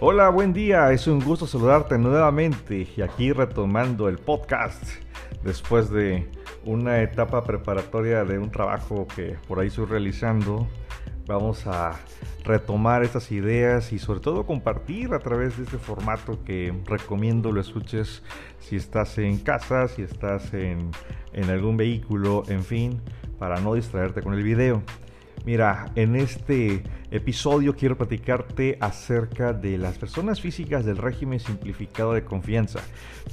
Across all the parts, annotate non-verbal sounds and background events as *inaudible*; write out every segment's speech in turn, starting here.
Hola, buen día, es un gusto saludarte nuevamente y aquí retomando el podcast después de una etapa preparatoria de un trabajo que por ahí estoy realizando. Vamos a retomar estas ideas y sobre todo compartir a través de este formato que recomiendo lo escuches si estás en casa, si estás en, en algún vehículo, en fin, para no distraerte con el video. Mira, en este episodio quiero platicarte acerca de las personas físicas del régimen simplificado de confianza,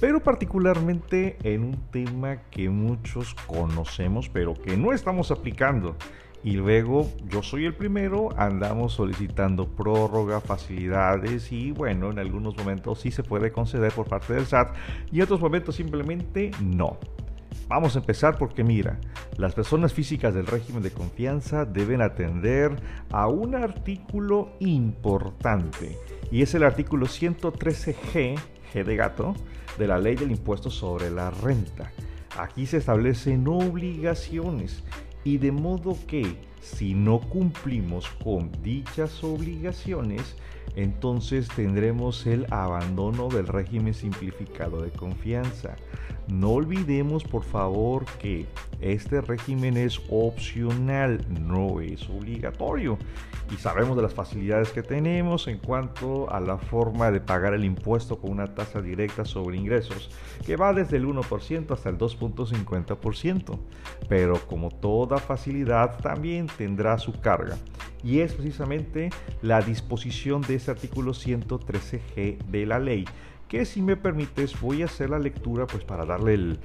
pero particularmente en un tema que muchos conocemos pero que no estamos aplicando. Y luego yo soy el primero, andamos solicitando prórroga, facilidades y bueno, en algunos momentos sí se puede conceder por parte del SAT y en otros momentos simplemente no. Vamos a empezar porque mira, las personas físicas del régimen de confianza deben atender a un artículo importante y es el artículo 113G, G de gato, de la ley del impuesto sobre la renta. Aquí se establecen obligaciones y de modo que si no cumplimos con dichas obligaciones, entonces tendremos el abandono del régimen simplificado de confianza. No olvidemos por favor que este régimen es opcional, no es obligatorio. Y sabemos de las facilidades que tenemos en cuanto a la forma de pagar el impuesto con una tasa directa sobre ingresos, que va desde el 1% hasta el 2.50%. Pero como toda facilidad también tendrá su carga. Y es precisamente la disposición de este artículo 113G de la ley que si me permites voy a hacer la lectura pues para darle el,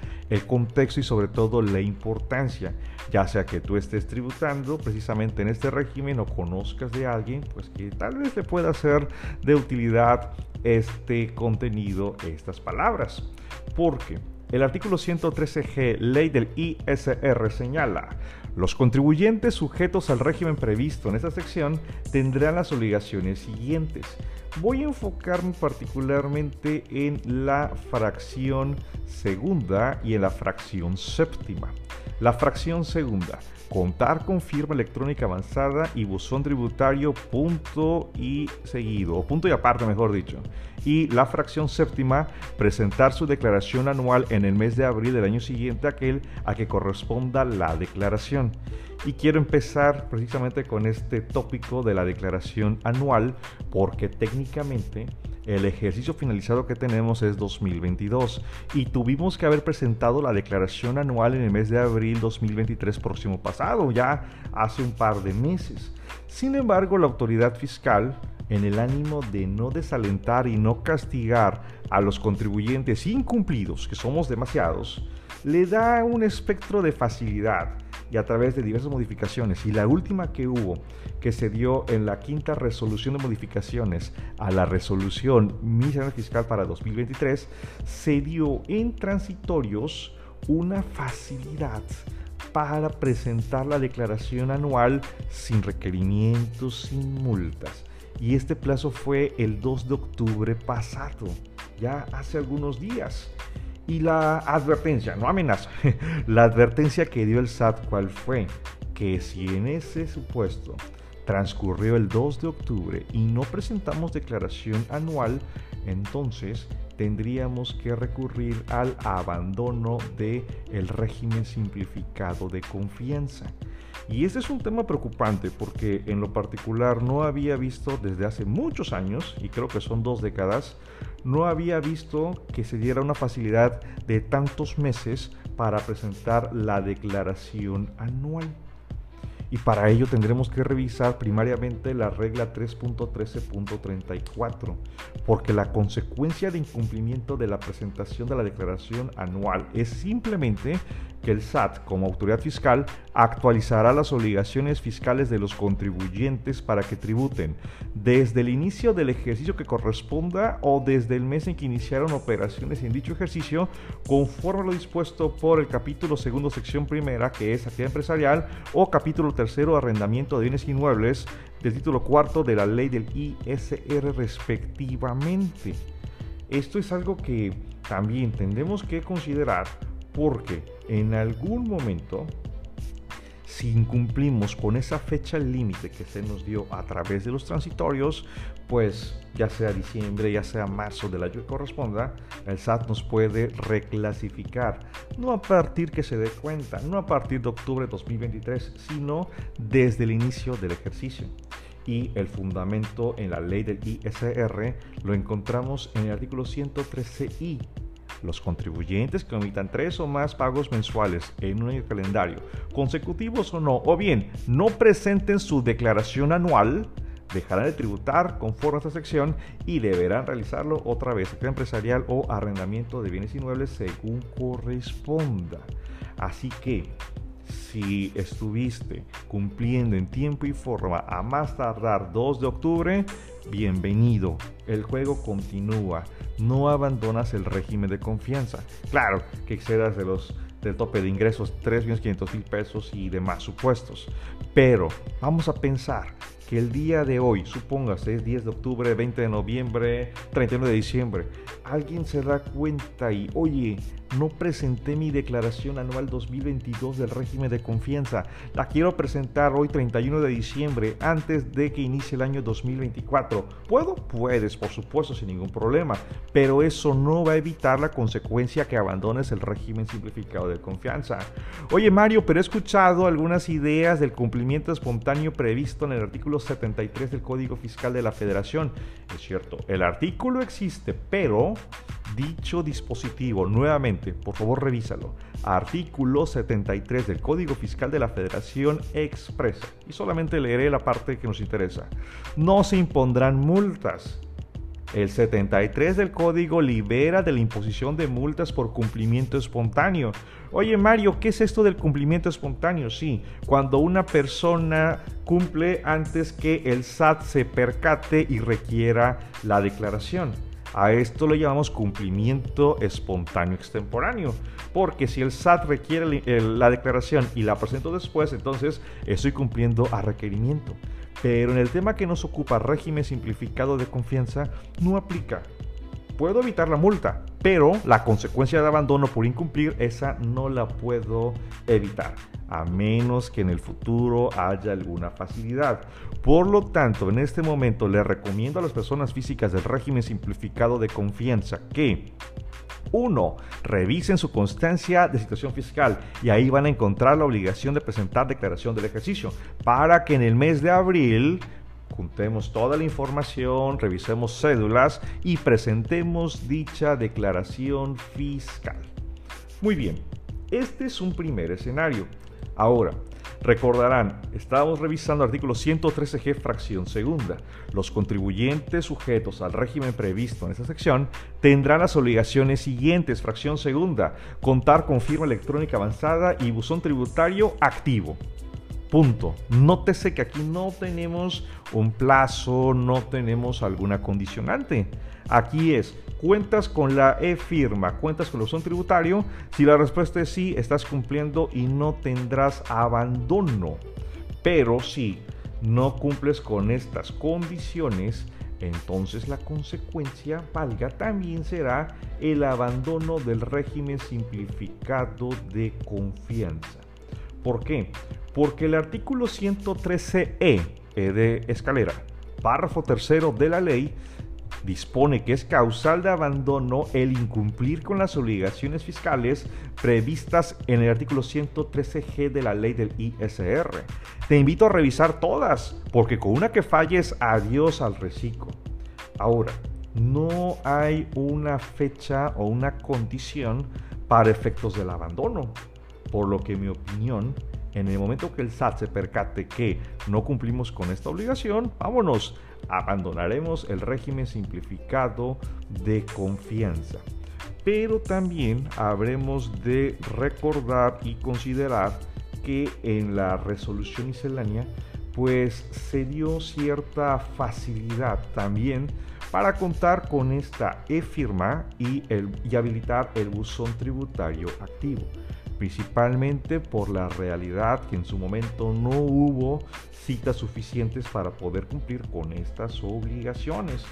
contexto y sobre todo la importancia, ya sea que tú estés tributando precisamente en este régimen o conozcas de alguien pues que tal vez le pueda ser de utilidad este contenido, estas palabras. Porque el artículo 113G, ley del ISR, señala, los contribuyentes sujetos al régimen previsto en esta sección tendrán las obligaciones siguientes Voy a enfocarme particularmente en la fracción segunda y en la fracción séptima. La fracción segunda, contar con firma electrónica avanzada y buzón tributario punto y seguido, o punto y aparte mejor dicho. Y la fracción séptima, presentar su declaración anual en el mes de abril del año siguiente aquel a que corresponda la declaración. Y quiero empezar precisamente con este tópico de la declaración anual porque técnicamente el ejercicio finalizado que tenemos es 2022 y tuvimos que haber presentado la declaración anual en el mes de abril 2023 próximo pasado, ya hace un par de meses. Sin embargo, la autoridad fiscal, en el ánimo de no desalentar y no castigar a los contribuyentes incumplidos, que somos demasiados, le da un espectro de facilidad y a través de diversas modificaciones. Y la última que hubo, que se dio en la quinta resolución de modificaciones a la resolución miscelánea fiscal para 2023, se dio en transitorios una facilidad para presentar la declaración anual sin requerimientos, sin multas. Y este plazo fue el 2 de octubre pasado, ya hace algunos días. Y la advertencia, no amenaza, *laughs* la advertencia que dio el SAT, ¿cuál fue? Que si en ese supuesto transcurrió el 2 de octubre y no presentamos declaración anual, entonces tendríamos que recurrir al abandono del el régimen simplificado de confianza. Y este es un tema preocupante porque en lo particular no había visto desde hace muchos años, y creo que son dos décadas, no había visto que se diera una facilidad de tantos meses para presentar la declaración anual y para ello tendremos que revisar primariamente la regla 3.13.34, porque la consecuencia de incumplimiento de la presentación de la declaración anual es simplemente que el SAT, como autoridad fiscal, actualizará las obligaciones fiscales de los contribuyentes para que tributen desde el inicio del ejercicio que corresponda o desde el mes en que iniciaron operaciones en dicho ejercicio, conforme a lo dispuesto por el capítulo segundo, sección primera, que es actividad empresarial, o capítulo tercero, arrendamiento de bienes inmuebles, del título cuarto de la ley del ISR respectivamente. Esto es algo que también tendremos que considerar porque en algún momento Si incumplimos con esa fecha límite que se nos dio a través de los transitorios, pues ya sea diciembre, ya sea marzo del año que corresponda, el SAT nos puede reclasificar. No a partir que se dé cuenta, no a partir de octubre de 2023, sino desde el inicio del ejercicio y el fundamento en la ley del ISR lo encontramos en el artículo 113i. Los contribuyentes que omitan tres o más pagos mensuales en un año calendario, consecutivos o no, o bien no presenten su declaración anual, dejarán de tributar conforme a esta sección y deberán realizarlo otra vez, empresarial o arrendamiento de bienes inmuebles según corresponda. Así que si estuviste cumpliendo en tiempo y forma a más tardar 2 de octubre, bienvenido. El juego continúa. No abandonas el régimen de confianza. Claro que excedas de los del tope de ingresos 3.500.000 pesos y demás supuestos. Pero vamos a pensar que el día de hoy, supóngase, es 10 de octubre, 20 de noviembre, 31 de diciembre, alguien se da cuenta y, oye, no presenté mi declaración anual 2022 del régimen de confianza. La quiero presentar hoy 31 de diciembre, antes de que inicie el año 2024. ¿Puedo? Puedes, por supuesto, sin ningún problema. Pero eso no va a evitar la consecuencia que abandones el régimen simplificado de confianza. Oye, Mario, pero he escuchado algunas ideas del cumplimiento espontáneo previsto en el artículo 73 del Código Fiscal de la Federación. Es cierto, el artículo existe, pero dicho dispositivo nuevamente por favor revísalo. Artículo 73 del Código Fiscal de la Federación expresa, y solamente leeré la parte que nos interesa, no se impondrán multas. El 73 del código libera de la imposición de multas por cumplimiento espontáneo. Oye Mario, ¿qué es esto del cumplimiento espontáneo? Sí, cuando una persona cumple antes que el SAT se percate y requiera la declaración. A esto lo llamamos cumplimiento espontáneo extemporáneo, porque si el SAT requiere la declaración y la presento después, entonces estoy cumpliendo a requerimiento. Pero en el tema que nos ocupa régimen simplificado de confianza, no aplica. Puedo evitar la multa, pero la consecuencia de abandono por incumplir, esa no la puedo evitar, a menos que en el futuro haya alguna facilidad. Por lo tanto, en este momento le recomiendo a las personas físicas del régimen simplificado de confianza que 1. Revisen su constancia de situación fiscal y ahí van a encontrar la obligación de presentar declaración del ejercicio para que en el mes de abril juntemos toda la información, revisemos cédulas y presentemos dicha declaración fiscal. Muy bien, este es un primer escenario. Ahora, recordarán, estábamos revisando artículo 113G fracción segunda. Los contribuyentes sujetos al régimen previsto en esta sección tendrán las obligaciones siguientes, fracción segunda, contar con firma electrónica avanzada y buzón tributario activo. Punto. Nótese que aquí no tenemos un plazo, no tenemos alguna condicionante. Aquí es, cuentas con la e-firma, cuentas con el buzón tributario. Si la respuesta es sí, estás cumpliendo y no tendrás abandono. Pero si no cumples con estas condiciones, entonces la consecuencia valga también será el abandono del régimen simplificado de confianza. ¿Por qué? Porque el artículo 113e e de escalera, párrafo tercero de la ley, dispone que es causal de abandono el incumplir con las obligaciones fiscales previstas en el artículo 113G de la ley del ISR. Te invito a revisar todas, porque con una que falles, adiós al reciclo. Ahora, no hay una fecha o una condición para efectos del abandono. Por lo que, mi opinión, en el momento que el SAT se percate que no cumplimos con esta obligación, vámonos, abandonaremos el régimen simplificado de confianza. Pero también habremos de recordar y considerar que en la resolución miscelánea pues se dio cierta facilidad también para contar con esta e-firma y, y habilitar el buzón tributario activo principalmente por la realidad que en su momento no hubo citas suficientes para poder cumplir con estas obligaciones.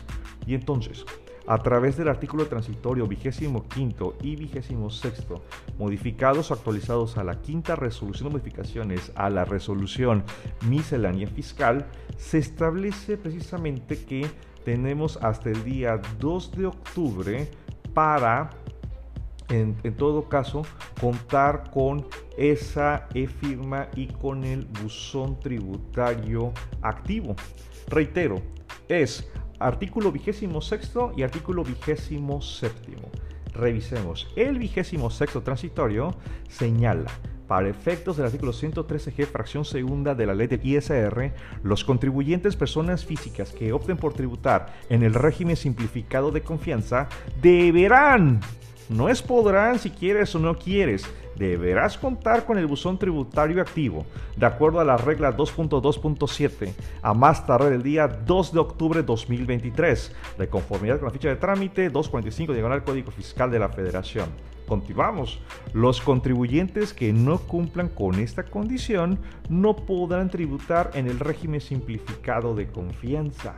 Y entonces, a través del artículo transitorio vigésimo quinto y vigésimo sexto, modificados o actualizados a la quinta resolución de modificaciones a la resolución miscelánea fiscal, se establece precisamente que tenemos hasta el día 2 de octubre para en, todo caso, contar con esa e-firma y con el buzón tributario activo. Reitero, es artículo vigésimo sexto y artículo vigésimo séptimo. Revisemos. El vigésimo sexto transitorio señala para efectos del artículo 113G, fracción segunda de la ley del ISR, los contribuyentes personas físicas que opten por tributar en el régimen simplificado de confianza deberán no es podrán si quieres o no quieres. Deberás contar con el buzón tributario activo, de acuerdo a la regla 2.2.7, a más tarde el día 2 de octubre de 2023, de conformidad con la ficha de trámite 245 diagonal Código Fiscal de la Federación. Continuamos. Los contribuyentes que no cumplan con esta condición no podrán tributar en el régimen simplificado de confianza.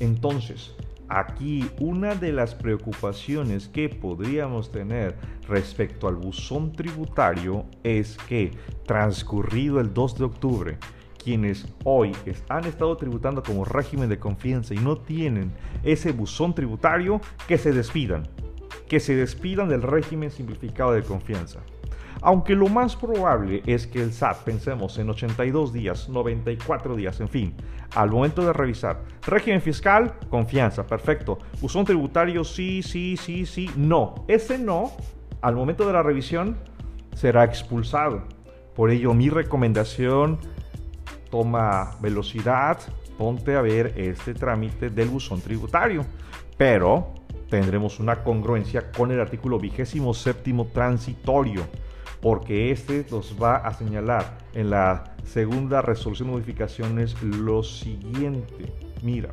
Entonces, Aquí una de las preocupaciones que podríamos tener respecto al buzón tributario es que transcurrido el 2 de octubre, quienes hoy han estado tributando como régimen de confianza y no tienen ese buzón tributario, que se despidan, que se despidan del régimen simplificado de confianza. Aunque lo más probable es que el SAT, pensemos en 82 días, 94 días, en fin, al momento de revisar, régimen fiscal, confianza, perfecto. Buzón tributario, sí, sí, sí, sí, no. Ese no, al momento de la revisión, será expulsado. Por ello, mi recomendación, toma velocidad, ponte a ver este trámite del buzón tributario. Pero tendremos una congruencia con el artículo vigésimo séptimo transitorio porque este nos va a señalar en la segunda resolución de modificaciones lo siguiente. Mira,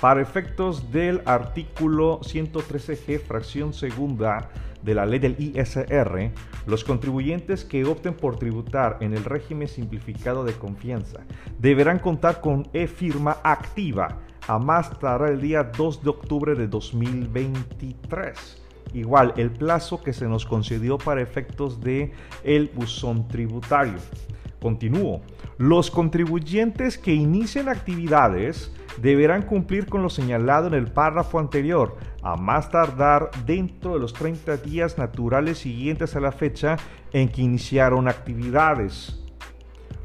para efectos del artículo 113G, fracción segunda de la ley del ISR, los contribuyentes que opten por tributar en el régimen simplificado de confianza deberán contar con e-firma activa a más tardar el día 2 de octubre de 2023 igual el plazo que se nos concedió para efectos de el buzón tributario. Continúo. Los contribuyentes que inicien actividades deberán cumplir con lo señalado en el párrafo anterior, a más tardar dentro de los 30 días naturales siguientes a la fecha en que iniciaron actividades.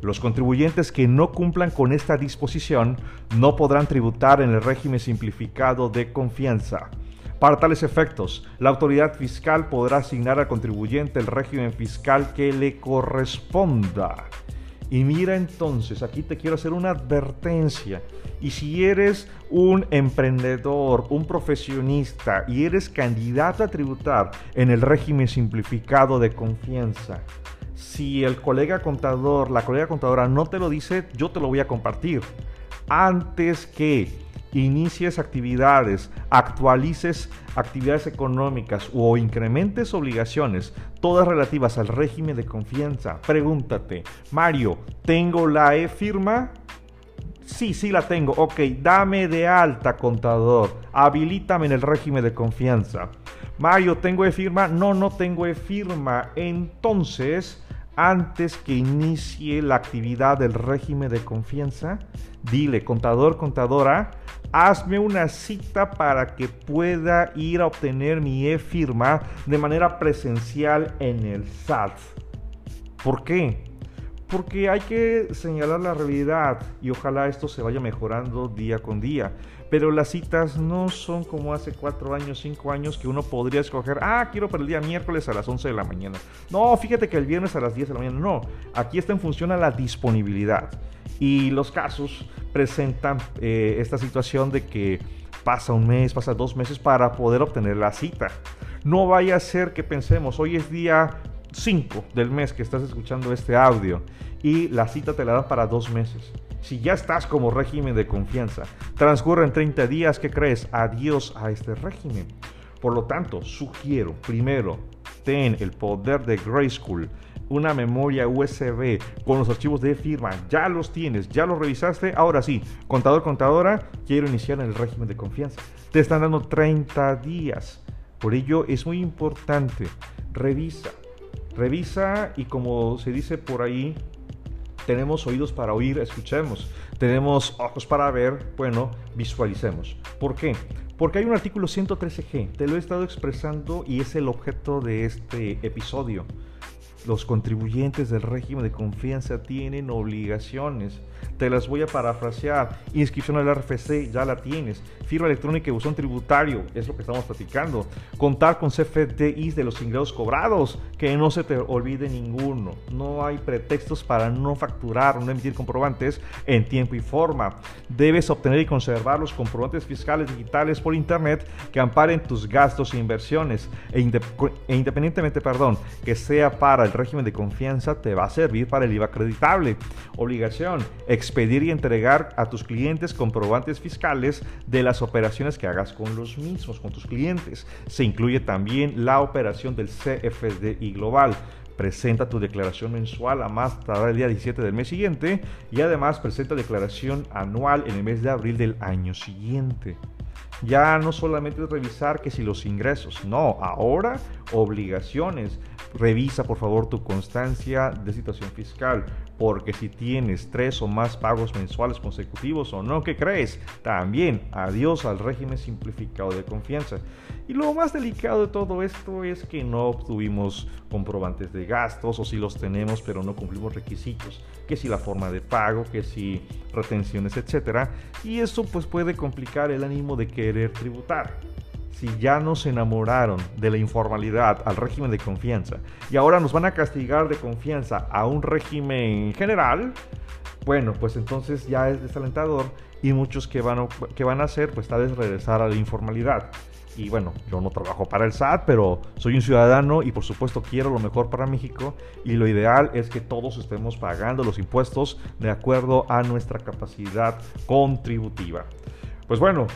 Los contribuyentes que no cumplan con esta disposición no podrán tributar en el régimen simplificado de confianza. Para tales efectos, la autoridad fiscal podrá asignar al contribuyente el régimen fiscal que le corresponda. Y mira entonces, aquí te quiero hacer una advertencia. Y si eres un emprendedor, un profesionista y eres candidato a tributar en el régimen simplificado de confianza, si el colega contador, la colega contadora no te lo dice, yo te lo voy a compartir. Antes que inicies actividades, actualices actividades económicas o incrementes obligaciones, todas relativas al régimen de confianza, pregúntate, Mario, ¿tengo la e-firma? Sí, sí la tengo. Ok, dame de alta, contador. Habilítame en el régimen de confianza. Mario, ¿tengo e-firma? No, no tengo e-firma. Entonces, antes que inicie la actividad del régimen de confianza, dile, contador, contadora, hazme una cita para que pueda ir a obtener mi e-firma de manera presencial en el SAT. ¿Por qué? Porque hay que señalar la realidad y ojalá esto se vaya mejorando día con día. Pero las citas no son como hace cuatro años, cinco años que uno podría escoger, ah, quiero para el día miércoles a las 11 de la mañana. No, fíjate que el viernes a las 10 de la mañana. No, aquí está en función a la disponibilidad. Y los casos presentan eh, esta situación de que pasa un mes, pasa dos meses para poder obtener la cita. No vaya a ser que pensemos, hoy es día 5 del mes que estás escuchando este audio y la cita te la dan para dos meses. Si ya estás como régimen de confianza, transcurren 30 días, ¿qué crees? Adiós a este régimen. Por lo tanto, sugiero, primero, ten el poder de School una memoria USB con los archivos de firma, ya los tienes, ya los revisaste, ahora sí, contador, contadora, quiero iniciar en el régimen de confianza. Te están dando 30 días. Por ello es muy importante, revisa, revisa y como se dice por ahí, tenemos oídos para oír, escuchemos. Tenemos ojos para ver, bueno, visualicemos. ¿Por qué? Porque hay un artículo 113G, te lo he estado expresando y es el objeto de este episodio. Los contribuyentes del régimen de confianza tienen obligaciones. Te las voy a parafrasear. Inscripción al RFC, ya la tienes. Firma electrónica y buzón tributario, es lo que estamos platicando. Contar con CFDIs de los ingresos cobrados, que no se te olvide ninguno. No hay pretextos para no facturar o no emitir comprobantes en tiempo y forma. Debes obtener y conservar los comprobantes fiscales digitales por internet que amparen tus gastos e inversiones. E, e independientemente, perdón, que sea para el régimen de confianza, te va a servir para el IVA acreditable. Obligación expedir y entregar a tus clientes comprobantes fiscales de las operaciones que hagas con los mismos, con tus clientes. Se incluye también la operación del CFDI global. Presenta tu declaración mensual a más tardar el día 17 del mes siguiente y además presenta declaración anual en el mes de abril del año siguiente. Ya no solamente es revisar que si los ingresos, no, ahora obligaciones. Revisa por favor tu constancia de situación fiscal, porque si tienes tres o más pagos mensuales consecutivos o no, ¿qué crees? También adiós al régimen simplificado de confianza. Y lo más delicado de todo esto es que no obtuvimos comprobantes de gastos o si los tenemos pero no cumplimos requisitos, que si la forma de pago, que si retenciones, etcétera, y eso pues puede complicar el ánimo de querer tributar si ya nos enamoraron de la informalidad al régimen de confianza y ahora nos van a castigar de confianza a un régimen general, bueno, pues entonces ya es desalentador y muchos que van, que van a hacer, pues tal vez regresar a la informalidad. Y bueno, yo no trabajo para el SAT, pero soy un ciudadano y por supuesto quiero lo mejor para México y lo ideal es que todos estemos pagando los impuestos de acuerdo a nuestra capacidad contributiva. Pues bueno,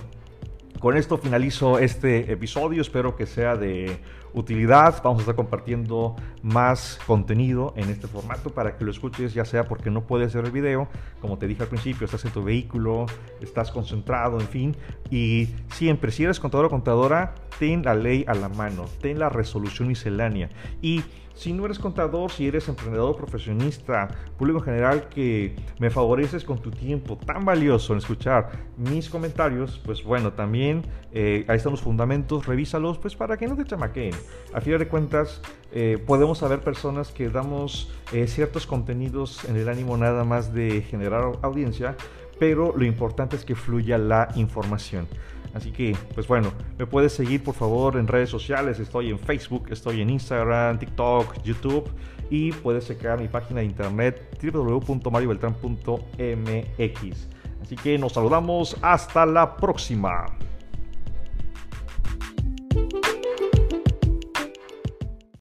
con esto finalizo este episodio, espero que sea de utilidad. Vamos a estar compartiendo más contenido en este formato para que lo escuches, ya sea porque no puedes ver el video, como te dije al principio, estás en tu vehículo, estás concentrado, en fin. Y siempre, si eres contador o contadora, ten la ley a la mano, ten la resolución miscelánea. Y si no eres contador, si eres emprendedor, profesionista, público en general que me favoreces con tu tiempo tan valioso en escuchar mis comentarios, pues bueno, también eh, ahí están los fundamentos, revísalos, pues para que no te chamaqueen. A final de cuentas, eh, podemos saber personas que damos eh, ciertos contenidos en el ánimo nada más de generar audiencia, pero lo importante es que fluya la información. Así que, pues bueno, me puedes seguir por favor en redes sociales. Estoy en Facebook, estoy en Instagram, TikTok, YouTube y puedes checar mi página de internet www.mariobeltran.mx. Así que nos saludamos hasta la próxima.